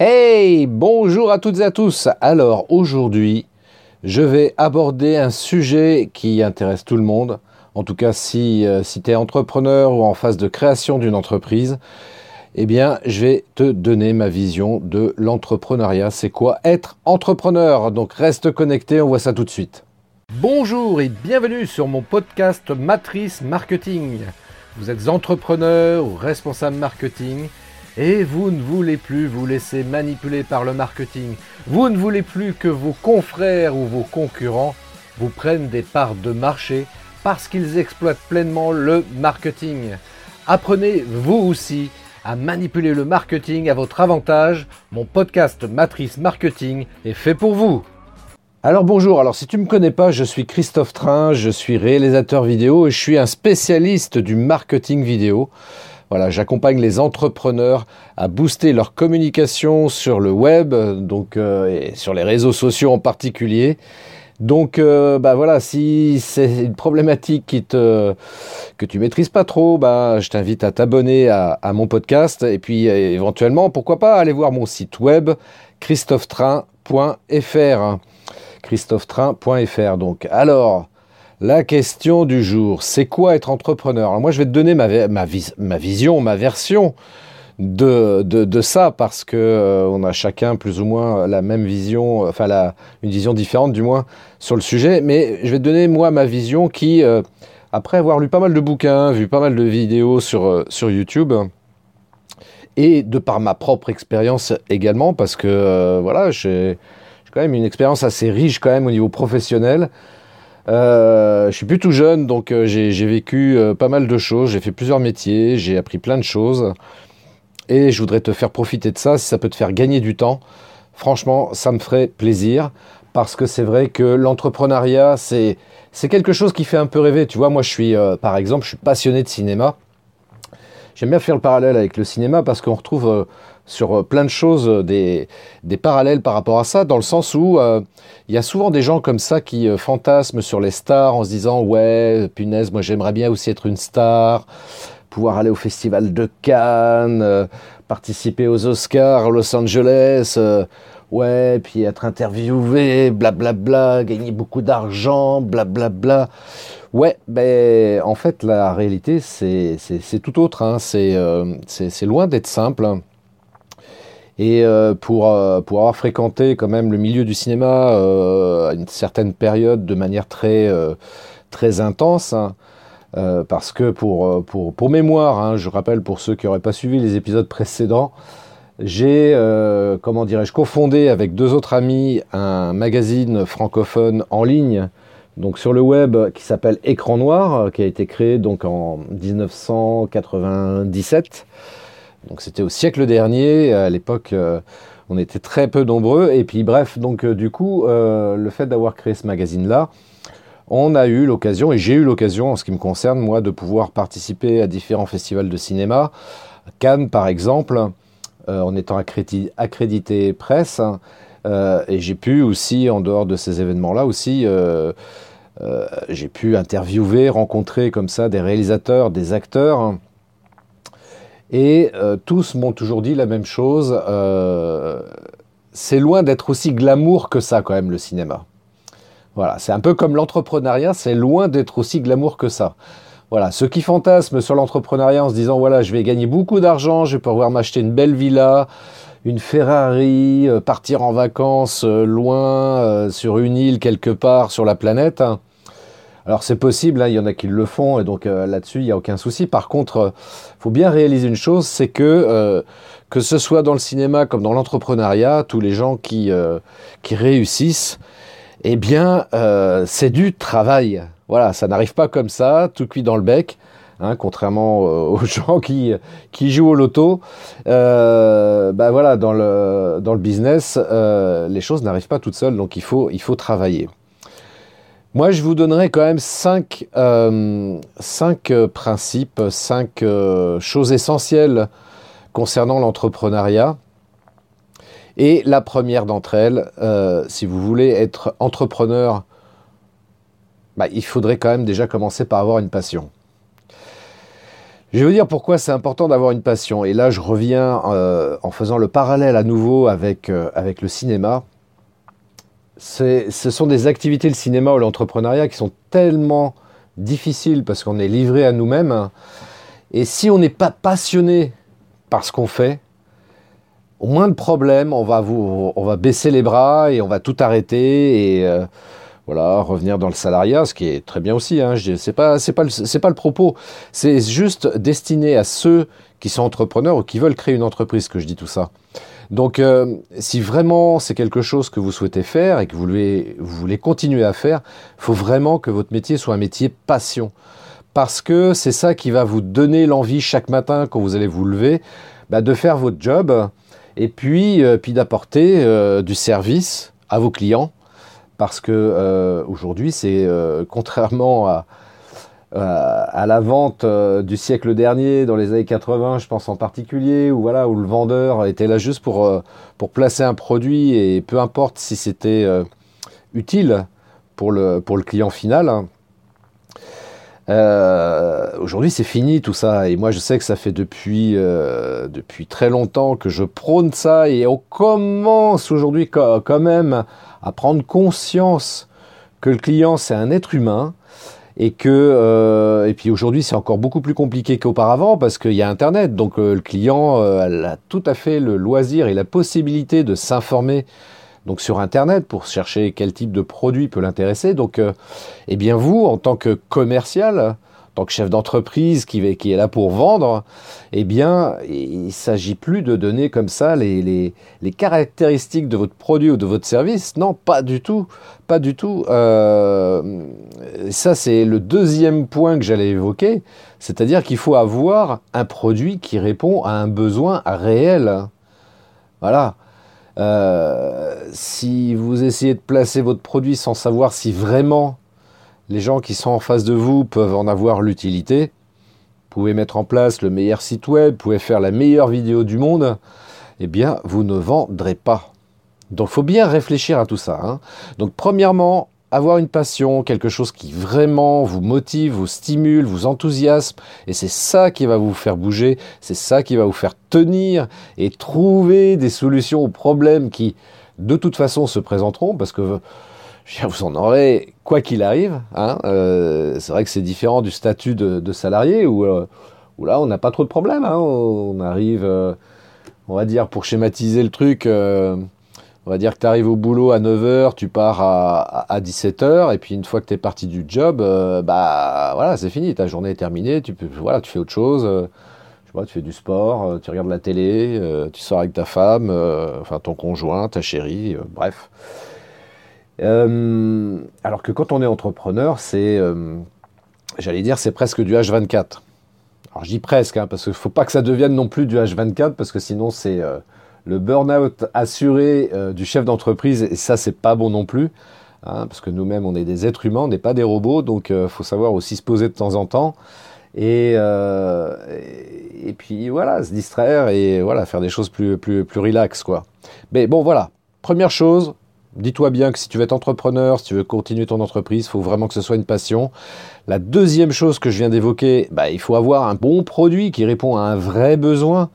Hey, bonjour à toutes et à tous. Alors aujourd'hui, je vais aborder un sujet qui intéresse tout le monde. En tout cas, si, euh, si tu es entrepreneur ou en phase de création d'une entreprise, eh bien, je vais te donner ma vision de l'entrepreneuriat. C'est quoi être entrepreneur? Donc reste connecté, on voit ça tout de suite. Bonjour et bienvenue sur mon podcast Matrice Marketing. Vous êtes entrepreneur ou responsable marketing? Et vous ne voulez plus vous laisser manipuler par le marketing. Vous ne voulez plus que vos confrères ou vos concurrents vous prennent des parts de marché parce qu'ils exploitent pleinement le marketing. Apprenez vous aussi à manipuler le marketing à votre avantage. Mon podcast Matrice Marketing est fait pour vous. Alors bonjour, alors si tu ne me connais pas, je suis Christophe Train, je suis réalisateur vidéo et je suis un spécialiste du marketing vidéo. Voilà, j'accompagne les entrepreneurs à booster leur communication sur le web, donc euh, et sur les réseaux sociaux en particulier. Donc, euh, bah voilà, si c'est une problématique qui te que tu maîtrises pas trop, bah je t'invite à t'abonner à, à, mon podcast et puis éventuellement, pourquoi pas aller voir mon site web christophetrain.fr. christophetrain.fr. Donc, alors. La question du jour, c'est quoi être entrepreneur? Alors moi, je vais te donner ma, vision, ma version de ça, parce que euh, on a chacun plus ou moins la même vision, enfin la, une vision différente du moins sur le sujet. Mais je vais te donner moi ma vision qui, euh, après avoir lu pas mal de bouquins, vu pas mal de vidéos sur, euh, sur YouTube, et de par ma propre expérience également, parce que voilà, j'ai quand même une expérience assez riche quand même au niveau professionnel. Euh, je suis plus tout jeune, donc euh, j'ai vécu euh, pas mal de choses, j'ai fait plusieurs métiers, j'ai appris plein de choses. Et je voudrais te faire profiter de ça, si ça peut te faire gagner du temps. Franchement, ça me ferait plaisir, parce que c'est vrai que l'entrepreneuriat, c'est quelque chose qui fait un peu rêver. Tu vois, moi, je suis, par exemple, je suis passionné de cinéma. J'aime bien faire le parallèle avec le cinéma, parce qu'on retrouve sur euh, plein de choses, euh, des, des, parallèles par rapport à ça, dans le sens où euh, il y a souvent des gens comme ça qui fantasment sur les stars en se disant ouais, punaise, moi j'aimerais bien aussi être une star, pouvoir aller au festival de Cannes, participer aux Oscars à Los Angeles, ouais, puis être interviewé, blablabla, bla, bla, gagner beaucoup d'argent, blablabla. Bla. Ouais, ben en fait la réalité c'est tout autre, hein. c'est loin d'être simple. Et euh, pour, euh, pour avoir fréquenté quand même le milieu du cinéma euh, à une certaine période de manière très, très intense, hein, parce que pour, pour, pour mémoire, hein, je rappelle pour ceux qui n'auraient pas suivi les épisodes précédents, j'ai, comment dirais-je, cofondé avec deux autres amis un magazine francophone en ligne, donc sur le web, qui s'appelle Écran Noir, qui a été créé donc en 1997. Donc c'était au siècle dernier. À l'époque, euh, on était très peu nombreux. Et puis bref, donc euh, du coup, euh, le fait d'avoir créé ce magazine-là, on a eu l'occasion, et j'ai eu l'occasion en ce qui me concerne, moi, de pouvoir participer à différents festivals de cinéma. Cannes, par exemple, en étant accrédité, presse. et j'ai pu aussi, en dehors de ces événements-là aussi, j'ai pu interviewer, rencontrer comme ça des réalisateurs, des acteurs et euh, tous m'ont toujours dit la même chose. Euh, c'est loin d'être aussi glamour que ça, quand même, le cinéma. Voilà, c'est un peu comme l'entrepreneuriat, c'est loin d'être aussi glamour que ça. Voilà, ceux qui fantasment sur l'entrepreneuriat en se disant voilà, je vais gagner beaucoup d'argent, je vais pouvoir m'acheter une belle villa, une Ferrari, euh, partir en vacances loin sur une île quelque part sur la planète. Hein. Alors c'est possible, hein, il y en a qui le font, et donc euh, là-dessus, il n'y a aucun souci. Par contre, il euh, faut bien réaliser une chose, c'est que euh, que ce soit dans le cinéma comme dans l'entrepreneuriat, tous les gens qui, qui réussissent, eh bien, c'est du travail. Voilà, ça n'arrive pas comme ça, tout cuit dans le bec. Hein, contrairement aux gens qui, qui jouent au loto, euh, bah voilà, dans le, dans le business, les choses n'arrivent pas toutes seules, donc il faut, il faut travailler. Moi, je vous donnerai quand même cinq, euh, euh, principes, cinq euh, choses essentielles concernant l'entrepreneuriat. Et la première d'entre elles, si vous voulez être entrepreneur, bah, il faudrait quand même déjà commencer par avoir une passion. Je vais vous dire pourquoi c'est important d'avoir une passion. Et là, je reviens en faisant le parallèle à nouveau avec, avec le cinéma. Ce sont des activités, le cinéma ou l'entrepreneuriat, qui sont tellement difficiles parce qu'on est livré à nous-mêmes. Et si on n'est pas passionné par ce qu'on fait, au moins de problèmes, on va, on va baisser les bras et on va tout arrêter. Et. Euh, voilà, revenir dans le salariat, ce qui est très bien aussi. Hein, c'est pas, pas, pas le propos. C'est juste destiné à ceux qui sont entrepreneurs ou qui veulent créer une entreprise que je dis tout ça. Donc, euh, si vraiment c'est quelque chose que vous souhaitez faire et que vous voulez, vous voulez continuer à faire, il faut vraiment que votre métier soit un métier passion. Parce que c'est ça qui va vous donner l'envie chaque matin quand vous allez vous lever bah, de faire votre job et puis, euh, puis d'apporter euh, du service à vos clients parce que aujourd'hui, c'est contrairement à, à, la vente euh, du siècle dernier, dans les années 80, je pense en particulier, où voilà, où le vendeur était là juste pour pour placer un produit et peu importe si c'était utile pour le pour le client final. Hein. aujourd'hui, c'est fini tout ça. Et moi, je sais que ça fait depuis, depuis très longtemps que je prône ça. Et on commence aujourd'hui quand même à prendre conscience que le client c'est un être humain et que euh, et puis aujourd'hui c'est encore beaucoup plus compliqué qu'auparavant parce qu'il y a internet. Donc euh, le client euh, a tout à fait le loisir et la possibilité de s'informer donc sur internet pour chercher quel type de produit peut l'intéresser. Donc eh bien vous en tant que commercial chef d'entreprise qui, est là pour vendre, eh bien, il ne s'agit plus de donner comme ça les, caractéristiques de votre produit ou de votre service. Non, pas du tout. Pas du tout. Euh, ça, c'est le deuxième point que j'allais évoquer. C'est-à-dire qu'il faut avoir un produit qui répond à un besoin réel. Voilà. Euh, si vous essayez de placer votre produit sans savoir si vraiment les gens qui sont en face de vous peuvent en avoir l'utilité. Vous pouvez mettre en place le meilleur site web, vous pouvez faire la meilleure vidéo du monde, eh bien, vous ne vendrez pas. Donc, faut bien réfléchir à tout ça. Hein. Donc, premièrement, avoir une passion, quelque chose qui vraiment vous motive, vous stimule, vous enthousiasme, et c'est ça qui va vous faire bouger, c'est ça qui va vous faire tenir et trouver des solutions aux problèmes qui, de toute façon, se présenteront, parce que vous en aurez quoi qu'il arrive. Hein, euh, c'est vrai que c'est différent du statut de, salarié euh, où, là on n'a pas trop de problèmes. Hein, on arrive, euh, on va dire pour schématiser le truc, on va dire que tu arrives au boulot à 9h, tu pars à, 17h et puis une fois que tu es parti du job, bah voilà c'est fini, ta journée est terminée, tu, fais autre chose. tu fais du sport, tu regardes la télé, tu sors avec ta femme, enfin ton conjoint, ta chérie, bref. Euh, alors que quand on est entrepreneur, c'est, euh, j'allais dire, c'est presque du H24. Alors je dis presque, hein, parce qu'il ne faut pas que ça devienne non plus du H24, parce que sinon c'est euh, le burn-out assuré du chef d'entreprise, et ça c'est pas bon non plus, hein, parce que nous-mêmes on est des êtres humains, on n'est pas des robots, donc il faut savoir aussi se poser de temps en temps. Et, puis voilà, se distraire et voilà, faire des choses plus, plus, plus. Mais bon, voilà. Première chose, Dis-toi bien que si tu veux être entrepreneur, si tu veux continuer ton entreprise, il faut vraiment que ce soit une passion. La deuxième chose que je viens d'évoquer, bah, il faut avoir un bon produit qui répond à un vrai besoin.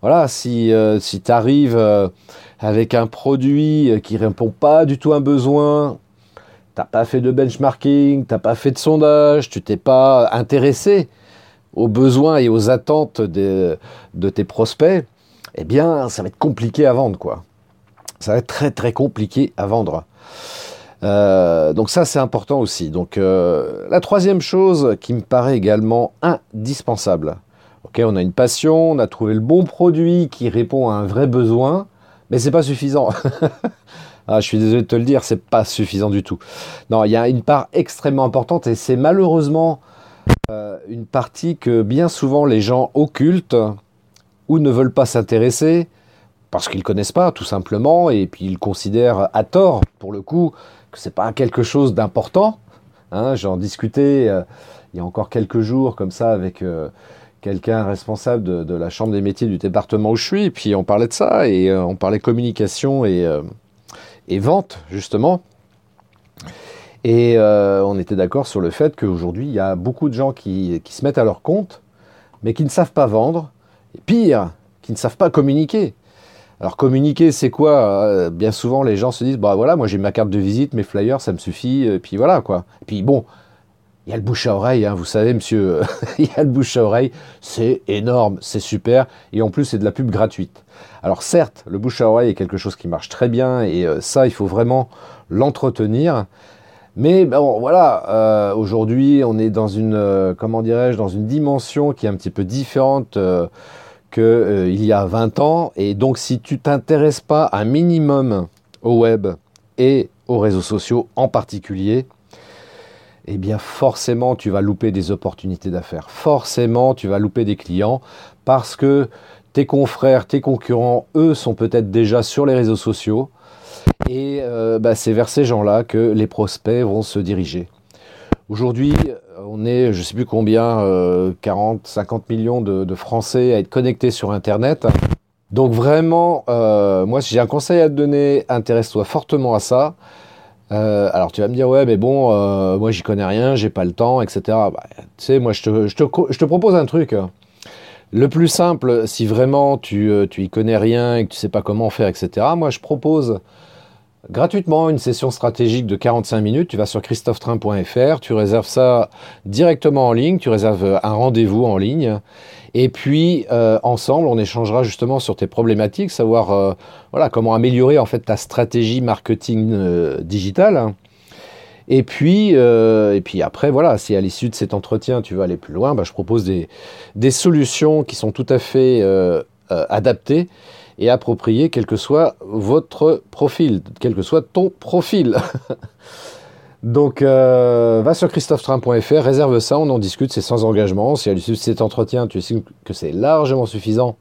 Voilà, si, euh, si tu arrives euh, avec un produit euh, qui répond pas du tout à un besoin, t'as pas fait de benchmarking, t'as pas fait de sondage, tu t'es pas intéressé aux besoins et aux attentes de, de tes prospects, eh bien, ça va être compliqué à vendre, quoi ça va être très très compliqué à vendre. Euh, donc ça c'est important aussi. Donc euh, la troisième chose qui me paraît également indispensable. Ok, on a une passion, on a trouvé le bon produit qui répond à un vrai besoin, mais c'est pas suffisant. ah, je suis désolé de te le dire, c'est pas suffisant du tout. Non, il y a une part extrêmement importante et c'est malheureusement euh, une partie que bien souvent les gens occultent ou ne veulent pas s'intéresser parce qu'ils connaissent pas, tout simplement, et puis ils considèrent à tort, pour le coup, que c'est pas quelque chose d'important. Hein, J'en discutais euh, il y a encore quelques jours, comme ça, avec euh, quelqu'un responsable de, la chambre des métiers du département où je suis, et puis on parlait de ça, et euh, on parlait communication et, et vente, justement. Et on était d'accord sur le fait qu'aujourd'hui, il y a beaucoup de gens qui, qui, se mettent à leur compte mais qui ne savent pas vendre, et pire, qui ne savent pas communiquer. Alors communiquer, c'est quoi? Euh, Bien souvent, les gens se disent, bah voilà, moi j'ai ma carte de visite, mes flyers, ça me suffit, et puis voilà quoi. Puis bon, il y a le bouche à oreille, hein, vous savez, monsieur, il y a le bouche à oreille, c'est énorme, c'est super, et en plus c'est de la pub gratuite. Alors certes, le bouche à oreille est quelque chose qui marche très bien, et euh, ça, il faut vraiment l'entretenir. Mais bon, voilà, euh, aujourd'hui, on est dans une, euh, comment dirais-je, dans une dimension qui est un petit peu différente qu'il y a 20 ans, et donc si tu t'intéresses pas un minimum au web et aux réseaux sociaux en particulier, eh bien forcément tu vas louper des opportunités d'affaires. Forcément tu vas louper des clients parce que tes confrères, tes concurrents, eux sont peut-être déjà sur les réseaux sociaux et euh, bah, c'est vers ces gens-là que les prospects vont se diriger. Aujourd'hui, on est, je ne sais plus combien, 40, euh, 50 millions de, Français à être connectés sur Internet. Donc vraiment, euh, moi, si j'ai un conseil à te donner, intéresse-toi fortement à ça. Euh, alors tu vas me dire ouais mais bon euh, moi j'y connais rien, j'ai pas le temps, etc. Bah, tu sais moi je te, propose un truc. Le plus simple, si vraiment tu, euh, tu y connais rien et que tu sais pas comment faire, etc. Moi je propose gratuitement une session stratégique de 45 minutes. Tu vas sur christophetrain.fr, tu réserves ça directement en ligne, tu réserves un rendez-vous en ligne. Et puis euh, ensemble, on échangera justement sur tes problématiques, savoir euh, voilà comment améliorer en fait ta stratégie marketing euh, digitale. Et puis, et puis après, voilà, si à l'issue de cet entretien tu veux aller plus loin, bah, je propose des, des, solutions qui sont tout à fait adaptées et appropriées, quel que soit votre profil, quel que soit ton profil. Donc, euh, va sur christophetrain.fr, réserve ça, on en discute, c'est sans engagement. Si à l'issue de cet entretien, tu estimes que c'est largement suffisant,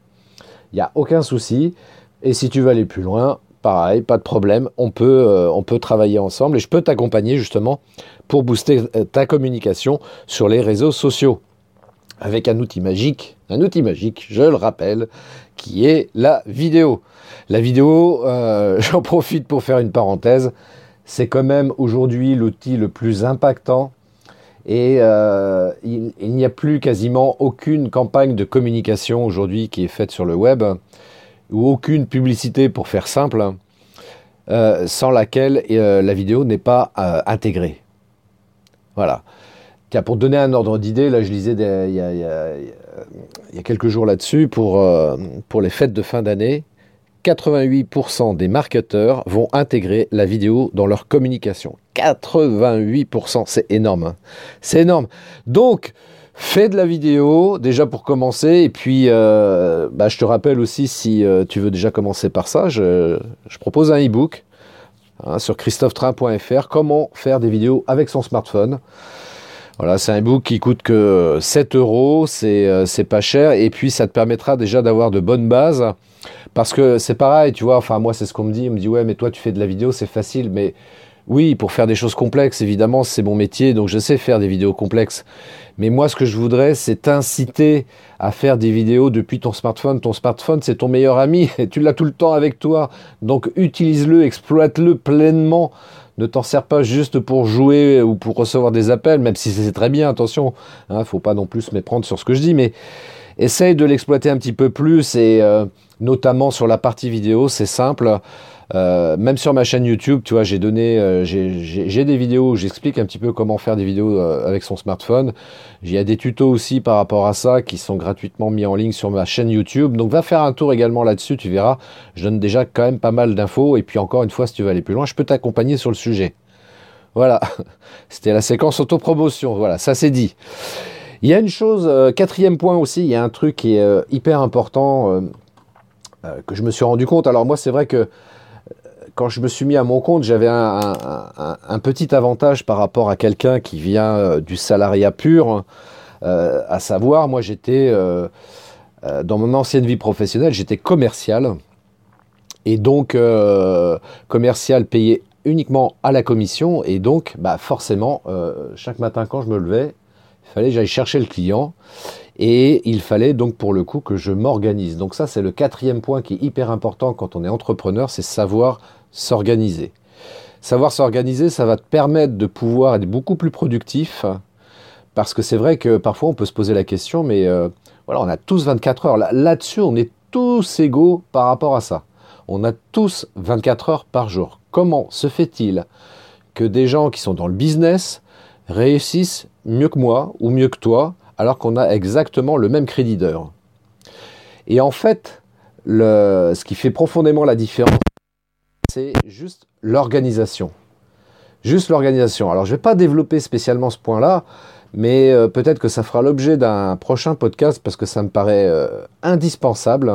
il n'y a aucun souci. Et si tu veux aller plus loin, pareil, pas de problème, on peut, euh, on peut travailler ensemble et je peux t'accompagner justement pour booster euh, ta communication sur les réseaux sociaux. Avec un outil magique, un outil magique, je le rappelle, qui est la vidéo. La vidéo, j'en profite pour faire une parenthèse c'est quand même aujourd'hui l'outil le plus impactant et euh, il, n'y a plus quasiment aucune campagne de communication aujourd'hui qui est faite sur le web ou aucune publicité pour faire simple euh, sans laquelle euh, la vidéo n'est pas intégrée. Voilà. Pour donner un ordre d'idée, là je lisais il, y a, quelques jours là-dessus pour, pour les fêtes de fin d'année. 88% des marketeurs vont intégrer la vidéo dans leur communication. 88%, c'est énorme. Hein. C'est énorme. Donc, fais de la vidéo déjà pour commencer. Et puis, euh, bah, je te rappelle aussi, si euh, tu veux déjà commencer par ça, je, propose un e-book hein, sur christophetrain.fr, comment faire des vidéos avec son smartphone. Voilà, c'est un e-book qui coûte que 7 euros, euh, c'est pas cher, et puis ça te permettra déjà d'avoir de bonnes bases parce que c'est pareil, tu vois, enfin moi c'est ce qu'on me dit, on me dit ouais mais toi tu fais de la vidéo, c'est facile, mais oui, pour faire des choses complexes, évidemment, c'est mon métier, donc je sais faire des vidéos complexes. Mais moi, ce que je voudrais, c'est t'inciter à faire des vidéos depuis ton smartphone. Ton smartphone, c'est ton meilleur ami, et tu l'as tout le temps avec toi. Donc utilise-le, exploite-le pleinement. Ne t'en sers pas juste pour jouer ou pour recevoir des appels, même si c'est très bien, attention. hein, faut pas non plus se méprendre sur ce que je dis, mais essaye de l'exploiter un petit peu plus et euh, notamment sur la partie vidéo, c'est simple. Euh, même sur ma chaîne YouTube, tu vois, j'ai donné, euh, j'ai des vidéos où j'explique un petit peu comment faire des vidéos avec son smartphone. Il y a des tutos aussi par rapport à ça qui sont gratuitement mis en ligne sur ma chaîne YouTube. Donc va faire un tour également là-dessus, tu verras. Je donne déjà quand même pas mal d'infos. Et puis encore une fois, si tu veux aller plus loin, je peux t'accompagner sur le sujet. Voilà, c'était la séquence autopromotion. Voilà, ça c'est dit. Il y a une chose, euh, quatrième point aussi, il y a un truc qui est euh, hyper important euh, que je me suis rendu compte. Alors moi, c'est vrai que quand je me suis mis à mon compte, j'avais un, petit avantage par rapport à quelqu'un qui vient du salariat pur, à savoir, moi j'étais, dans mon ancienne vie professionnelle, j'étais commercial, et donc commercial payé uniquement à la commission, et donc bah, forcément, chaque matin quand je me levais, il fallait que j'aille chercher le client et il fallait donc pour le coup que je m'organise. Donc ça c'est le quatrième point qui est hyper important quand on est entrepreneur, c'est savoir s'organiser. Savoir s'organiser, ça va te permettre de pouvoir être beaucoup plus productif parce que c'est vrai que parfois on peut se poser la question, mais euh, Voilà, on a tous 24 heures. Là-dessus, on est tous égaux par rapport à ça. On a tous 24 heures par jour. Comment se fait-il que des gens qui sont dans le business réussissent mieux que moi ou mieux que toi alors qu'on a exactement le même crédit d'heure Et en fait, ce qui fait profondément la différence, c'est juste l'organisation. Juste l'organisation. Alors je ne vais pas développer spécialement ce point-là, mais euh, peut-être que ça fera l'objet d'un prochain podcast parce que ça me paraît euh, indispensable.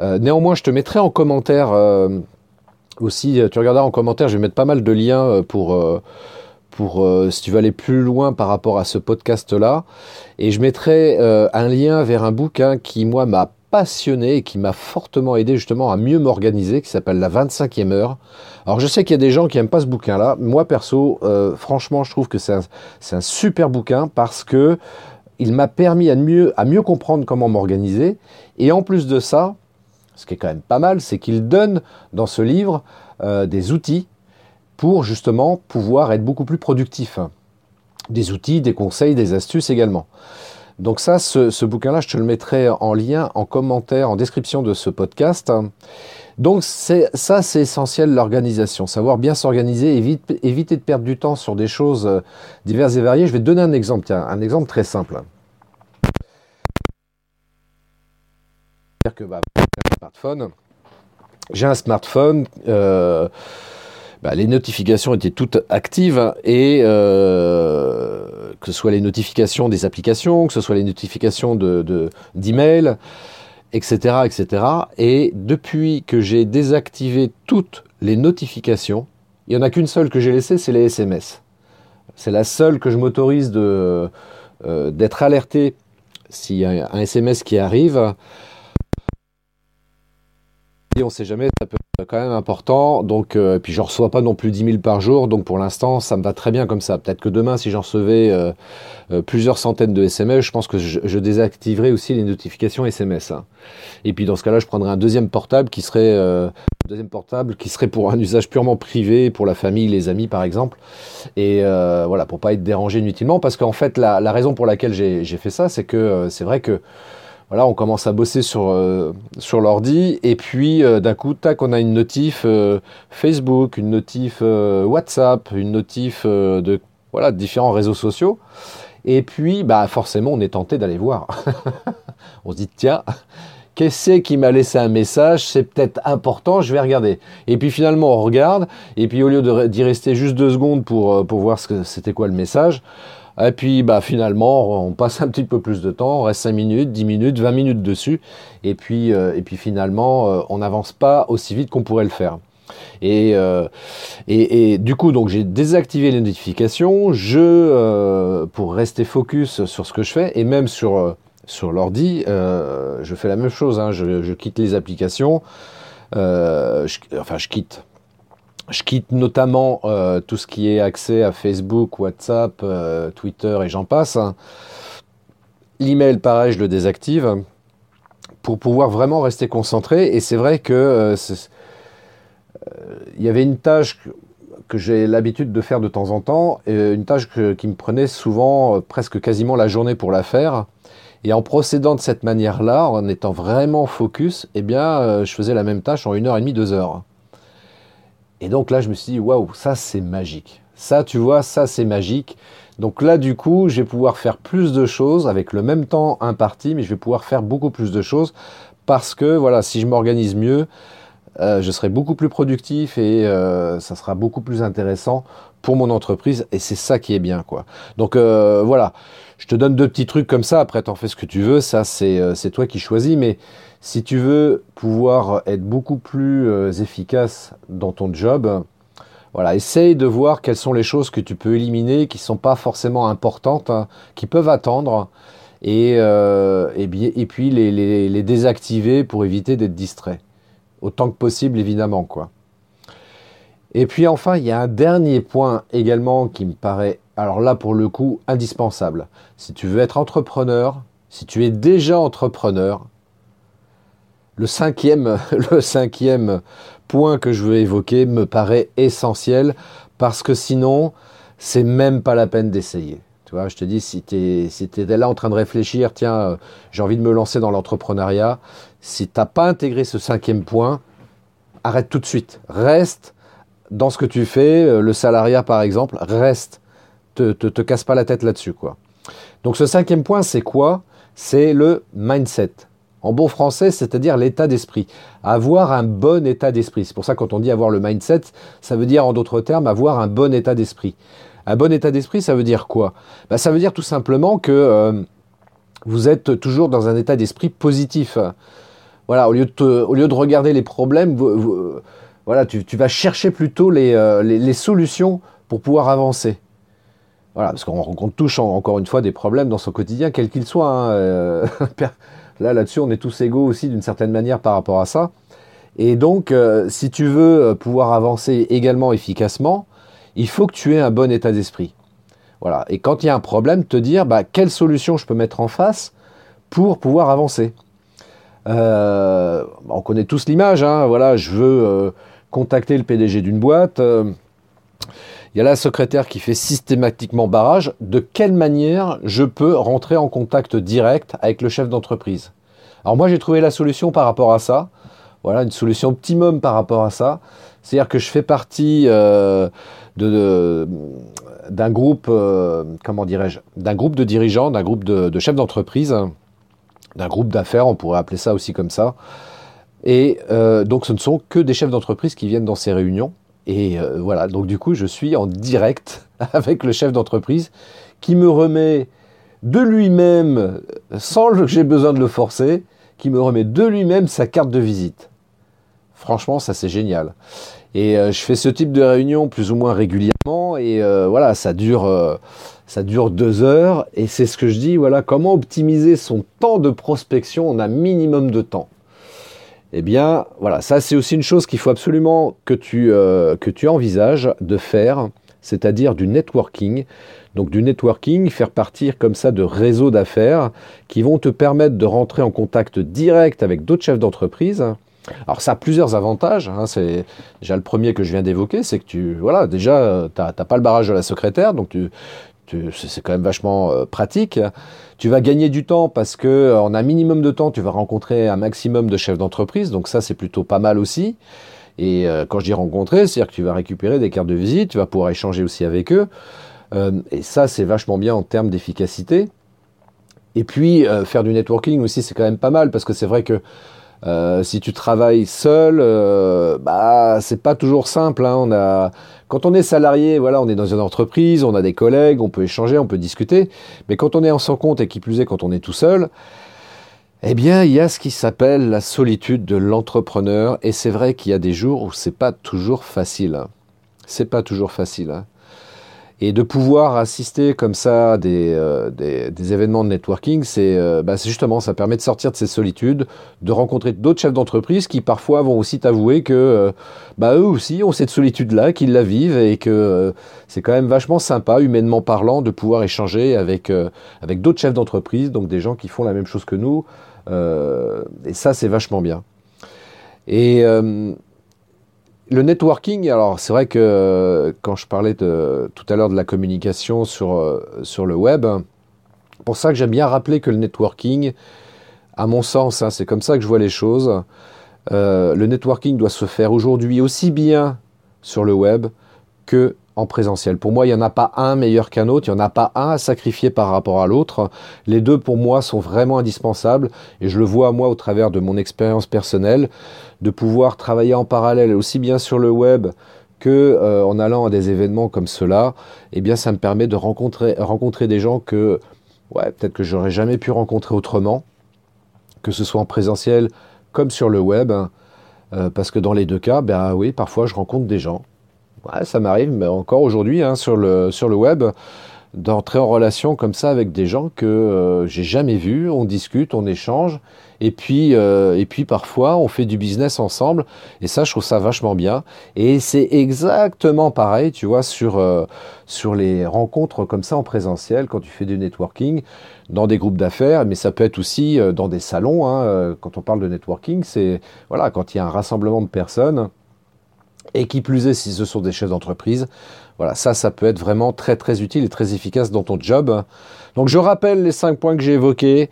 Euh, néanmoins, je te mettrai en commentaire aussi, tu regarderas en commentaire, je vais mettre pas mal de liens pour, pour si tu veux aller plus loin par rapport à ce podcast-là. Et je mettrai un lien vers un bouquin qui, moi, m'a passionné et qui m'a fortement aidé justement à mieux m'organiser, qui s'appelle La 25e heure. Alors je sais qu'il y a des gens qui n'aiment pas ce bouquin-là. Moi perso, euh, franchement, je trouve que c'est un, super bouquin parce que il m'a permis à mieux, comprendre comment m'organiser. Et en plus de ça, ce qui est quand même pas mal, c'est qu'il donne dans ce livre euh, des outils pour justement pouvoir être beaucoup plus productif. Des outils, des conseils, des astuces également. Donc ça, ce, bouquin-là, je te le mettrai en lien, en commentaire, en description de ce podcast. Donc ça, c'est essentiel, l'organisation. Savoir bien s'organiser, éviter de perdre du temps sur des choses euh, diverses et variées. Je vais te donner un exemple, tiens, un exemple très simple. que bah, un smartphone. J'ai un smartphone. Euh, bah, les notifications étaient toutes actives et euh, que ce soit les notifications des applications, que ce soit les notifications de d'emails, etc., etc. Et depuis que j'ai désactivé toutes les notifications, il n'y en a qu'une seule que j'ai laissée, c'est les SMS. C'est la seule que je m'autorise euh, d'être alerté s'il y a un SMS qui arrive on ne sait jamais, ça peut être quand même important. Donc, euh, puis je reçois pas non plus 10 000 par jour, donc pour l'instant, ça me va très bien comme ça. Peut-être que demain, si j'en recevais euh, euh, plusieurs centaines de SMS, je pense que je, désactiverai aussi les notifications SMS. Hein. Et puis dans ce cas-là, je prendrai un deuxième portable qui serait pour un usage purement privé, pour la famille, les amis par exemple. Et voilà, pour pas être dérangé inutilement, parce qu'en fait, la, raison pour laquelle j'ai fait ça, c'est que c'est vrai que voilà, on commence à bosser sur, euh, l'ordi, et puis euh, d'un coup, tac, on a une notif euh, Facebook, une notif WhatsApp, une notif de voilà, différents réseaux sociaux. Et puis, bah, forcément, on est tenté d'aller voir. on se dit, tiens, qu'est-ce qui m'a laissé un message? C'est peut-être important, je vais regarder. Et puis finalement, on regarde, et puis au lieu d'y rester juste deux secondes pour, pour voir ce que c'était quoi le message, et puis bah, finalement, on passe un petit peu plus de temps, on reste 5 minutes, 10 minutes, 20 minutes dessus, et puis, euh, et puis finalement, euh, on n'avance pas aussi vite qu'on pourrait le faire. Euh, et, et, du coup, donc j'ai désactivé les notifications, je, pour rester focus sur ce que je fais, et même sur, sur l'ordi, je fais la même chose, hein. je, je, quitte les applications, enfin je quitte, je quitte notamment euh, tout ce qui est accès à Facebook, WhatsApp, euh, Twitter et j'en passe. Hein. L'email, pareil, je le désactive pour pouvoir vraiment rester concentré. Et c'est vrai que euh, il y avait une tâche que, j'ai l'habitude de faire de temps en temps, une tâche qui me prenait souvent presque quasiment la journée pour la faire. Et en procédant de cette manière-là, en étant vraiment focus, eh bien, je faisais la même tâche en une heure et demie, deux heures. Et donc là, je me suis dit, waouh, ça c'est magique. Ça, tu vois, ça c'est magique. Donc là, du coup, je vais pouvoir faire plus de choses avec le même temps imparti, mais je vais pouvoir faire beaucoup plus de choses parce que, voilà, si je m'organise mieux, euh, je serai beaucoup plus productif et euh, ça sera beaucoup plus intéressant pour mon entreprise et c'est ça qui est bien quoi. Donc euh, voilà, je te donne deux petits trucs comme ça, après t'en fais ce que tu veux, ça c'est toi qui choisis, mais si tu veux pouvoir être beaucoup plus efficace dans ton job, voilà, essaye de voir quelles sont les choses que tu peux éliminer, qui ne sont pas forcément importantes, hein, qui peuvent attendre, et, puis les, les, désactiver pour éviter d'être distrait. Autant que possible, évidemment. quoi. Et puis enfin, il y a un dernier point également qui me paraît, alors là pour le coup, indispensable. Si tu veux être entrepreneur, si tu es déjà entrepreneur, le cinquième, point que je veux évoquer me paraît essentiel parce que sinon, c'est même pas la peine d'essayer. Je te dis, si tu es, là en train de réfléchir, tiens, euh, j'ai envie de me lancer dans l'entrepreneuriat, si tu n'as pas intégré ce cinquième point, arrête tout de suite. Reste dans ce que tu fais, euh, le salariat par exemple, reste. Te, te, casse pas la tête là-dessus. Donc ce cinquième point, c'est quoi? C'est le mindset. En bon français, c'est-à-dire l'état d'esprit. Avoir un bon état d'esprit. C'est pour ça quand on dit avoir le mindset, ça veut dire en d'autres termes avoir un bon état d'esprit. Un bon état d'esprit, ça veut dire quoi? Bah, Ça veut dire tout simplement que euh, vous êtes toujours dans un état d'esprit positif. Voilà, au lieu de, regarder les problèmes, voilà, tu, vas chercher plutôt euh, les, les, solutions pour pouvoir avancer. Voilà, parce qu'on rencontre tous encore une fois des problèmes dans son quotidien, quel qu'il soit. Hein, euh, là, là-dessus, on est tous égaux aussi d'une certaine manière par rapport à ça. Et donc, si tu veux pouvoir avancer également efficacement, il faut que tu aies un bon état d'esprit. Voilà. Et quand il y a un problème, te dire bah, quelle solution je peux mettre en face pour pouvoir avancer. Euh, on connaît tous l'image. Hein. voilà, je veux euh, contacter le PDG d'une boîte. Euh, il y a la secrétaire qui fait systématiquement barrage. De quelle manière je peux rentrer en contact direct avec le chef d'entreprise? Alors moi, j'ai trouvé la solution par rapport à ça. Voilà, une solution optimum par rapport à ça. C'est-à-dire que je fais partie d'un groupe, euh, comment dirais-je, d'un groupe de dirigeants, d'un groupe de, chefs d'entreprise, d'un groupe d'affaires, on pourrait appeler ça aussi comme ça. Et euh, donc ce ne sont que des chefs d'entreprise qui viennent dans ces réunions. Et euh, voilà, donc du coup je suis en direct avec le chef d'entreprise qui me remet de lui-même, sans que j'ai besoin de le forcer, qui me remet de lui-même sa carte de visite. Franchement, ça c'est génial. Et euh, je fais ce type de réunion plus ou moins régulièrement et euh, voilà, ça dure, euh, ça dure deux heures et c'est ce que je dis, voilà, comment optimiser son temps de prospection en un minimum de temps? Eh bien, voilà, ça c'est aussi une chose qu'il faut absolument que tu, que tu envisages de faire, c'est-à-dire du networking. Donc du networking, faire partir comme ça de réseaux d'affaires qui vont te permettre de rentrer en contact direct avec d'autres chefs d'entreprise alors ça a plusieurs avantages. Hein. c'est déjà le premier que je viens d'évoquer, c'est que tu voilà déjà tu n'as pas le barrage de la secrétaire, donc c'est quand même vachement euh, pratique. Tu vas gagner du temps parce que euh, en un minimum de temps, tu vas rencontrer un maximum de chefs d'entreprise, donc ça c'est plutôt pas mal aussi. Et euh, quand je dis rencontrer, c'est-à-dire que tu vas récupérer des cartes de visite, tu vas pouvoir échanger aussi avec eux. et ça c'est vachement bien en termes d'efficacité. Et puis faire du networking aussi c'est quand même pas mal parce que c'est vrai que euh, si tu travailles seul, euh, bah c'est pas toujours simple. Hein. On a, quand on est salarié, voilà, on est dans une entreprise, on a des collègues, on peut échanger, on peut discuter. Mais quand on est en sans compte et qui plus est quand on est tout seul, eh bien, il y a ce qui s'appelle la solitude de l'entrepreneur. Et c'est vrai qu'il y a des jours où c'est pas toujours facile. C'est pas toujours facile. Hein. Et de pouvoir assister comme ça à des, euh, des, événements de networking, euh, bah, c'est justement, ça permet de sortir de ces solitudes, de rencontrer d'autres chefs d'entreprise qui parfois vont aussi t'avouer que euh, bah, eux aussi ont cette solitude-là, qu'ils la vivent et que c'est quand même vachement sympa, humainement parlant, de pouvoir échanger avec, avec d'autres chefs d'entreprise, donc des gens qui font la même chose que nous. et ça, c'est vachement bien. Et le networking, alors c'est vrai que euh, quand je parlais tout à l'heure de la communication sur, euh, sur le web, pour ça que j'aime bien rappeler que le networking, à mon sens, hein, c'est comme ça que je vois les choses, euh, le networking doit se faire aujourd'hui aussi bien sur le web que en présentiel. Pour moi, il n'y en a pas un meilleur qu'un autre, il n'y en a pas un à sacrifier par rapport à l'autre. Les deux, pour moi, sont vraiment indispensables et je le vois, moi, au travers de mon expérience personnelle, de pouvoir travailler en parallèle aussi bien sur le web que euh, en allant à des événements comme cela, eh bien, ça me permet de rencontrer, rencontrer des gens que, ouais, peut-être que j'aurais jamais pu rencontrer autrement, que ce soit en présentiel comme sur le web, euh, parce que dans les deux cas, ben oui, parfois je rencontre des gens ça m'arrive, mais encore aujourd'hui, hein, sur, le, sur le web, d'entrer en relation comme ça avec des gens que euh, j'ai jamais vus. On discute, on échange, et puis, euh, et puis parfois on fait du business ensemble. Et ça, je trouve ça vachement bien. Et c'est exactement pareil, tu vois, sur, euh, sur les rencontres comme ça en présentiel, quand tu fais du networking dans des groupes d'affaires, mais ça peut être aussi dans des salons. Hein, quand on parle de networking, c'est voilà, quand il y a un rassemblement de personnes Et qui plus est, si ce sont des chefs d'entreprise, voilà, ça, ça peut être vraiment très très utile et très efficace dans ton job. Donc je rappelle les cinq points que j'ai évoqués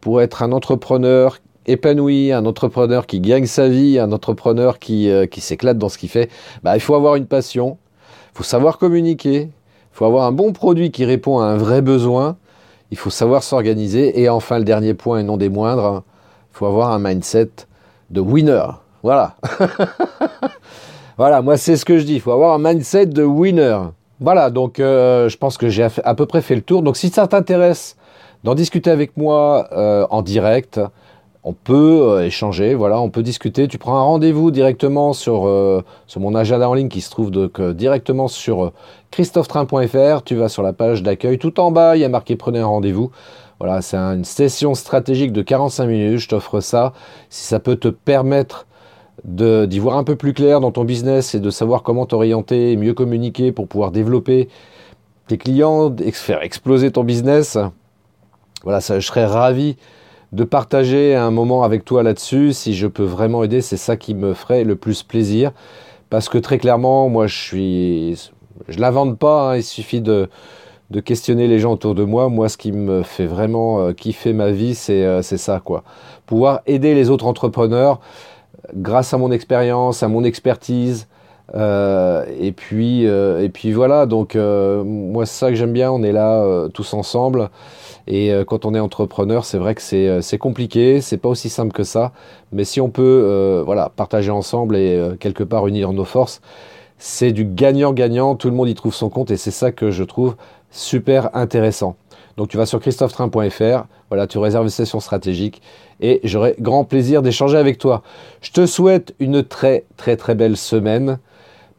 pour être un entrepreneur épanoui, un entrepreneur qui gagne sa vie, un entrepreneur qui, euh, s'éclate dans ce qu'il fait. Bah, il faut avoir une passion, il faut savoir communiquer, il faut avoir un bon produit qui répond à un vrai besoin, il faut savoir s'organiser et enfin le dernier point et non des moindres, il faut avoir un mindset de winner. Voilà. voilà, moi c'est ce que je dis, il faut avoir un mindset de winner. Voilà, donc euh, je pense que j'ai à peu près fait le tour. Donc si ça t'intéresse d'en discuter avec moi euh, en direct, on peut euh, échanger, voilà, on peut discuter. Tu prends un rendez-vous directement sur, mon agenda en ligne qui se trouve donc, directement sur christophetrain.fr. Tu vas sur la page d'accueil. Tout en bas, il y a marqué prenez un rendez-vous. Voilà, c'est une session stratégique de 45 minutes. Je t'offre ça. Si ça peut te permettre d'y voir un peu plus clair dans ton business et de savoir comment t'orienter mieux communiquer pour pouvoir développer tes clients, faire exploser ton business. Voilà, ça, je serais ravi de partager un moment avec toi là-dessus. Si je peux vraiment aider, c'est ça qui me ferait le plus plaisir. Parce que très clairement, moi, je suis, je l'invente pas. Hein. il suffit de, de questionner les gens autour de moi. Moi, ce qui me fait vraiment euh, kiffer ma vie, c'est euh, c'est ça, quoi. Pouvoir aider les autres entrepreneurs grâce à mon expérience, à mon expertise. Euh, et puis euh, et puis voilà. Donc euh, moi c'est ça que j'aime bien. On est là tous ensemble. Et quand on est entrepreneur c'est vrai que c'est c'est compliqué. C'est pas aussi simple que ça. Mais si on peut voilà partager ensemble et quelque part unir nos forces c'est du gagnant gagnant tout le monde y trouve son compte et c'est ça que je trouve super intéressant donc tu vas sur christophetrain.fr, voilà, tu réserves une session stratégique et j'aurai grand plaisir d'échanger avec toi. Je te souhaite une très très très belle semaine.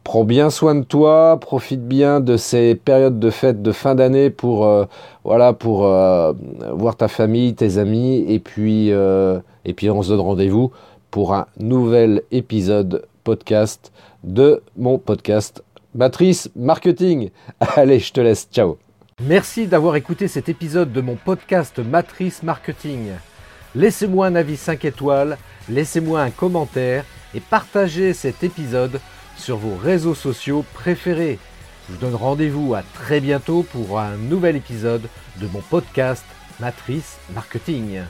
Prends bien soin de toi, profite bien de ces périodes de fête de fin d'année pour euh, voilà pour euh, voir ta famille, tes amis et puis euh, et puis on se donne rendez-vous pour un nouvel épisode podcast de mon podcast Matrice Marketing. Allez, je te laisse. Ciao. Merci d'avoir écouté cet épisode de mon podcast Matrice Marketing. Laissez-moi un avis 5 étoiles, laissez-moi un commentaire et partagez cet épisode sur vos réseaux sociaux préférés. Je vous donne rendez-vous à très bientôt pour un nouvel épisode de mon podcast Matrice Marketing.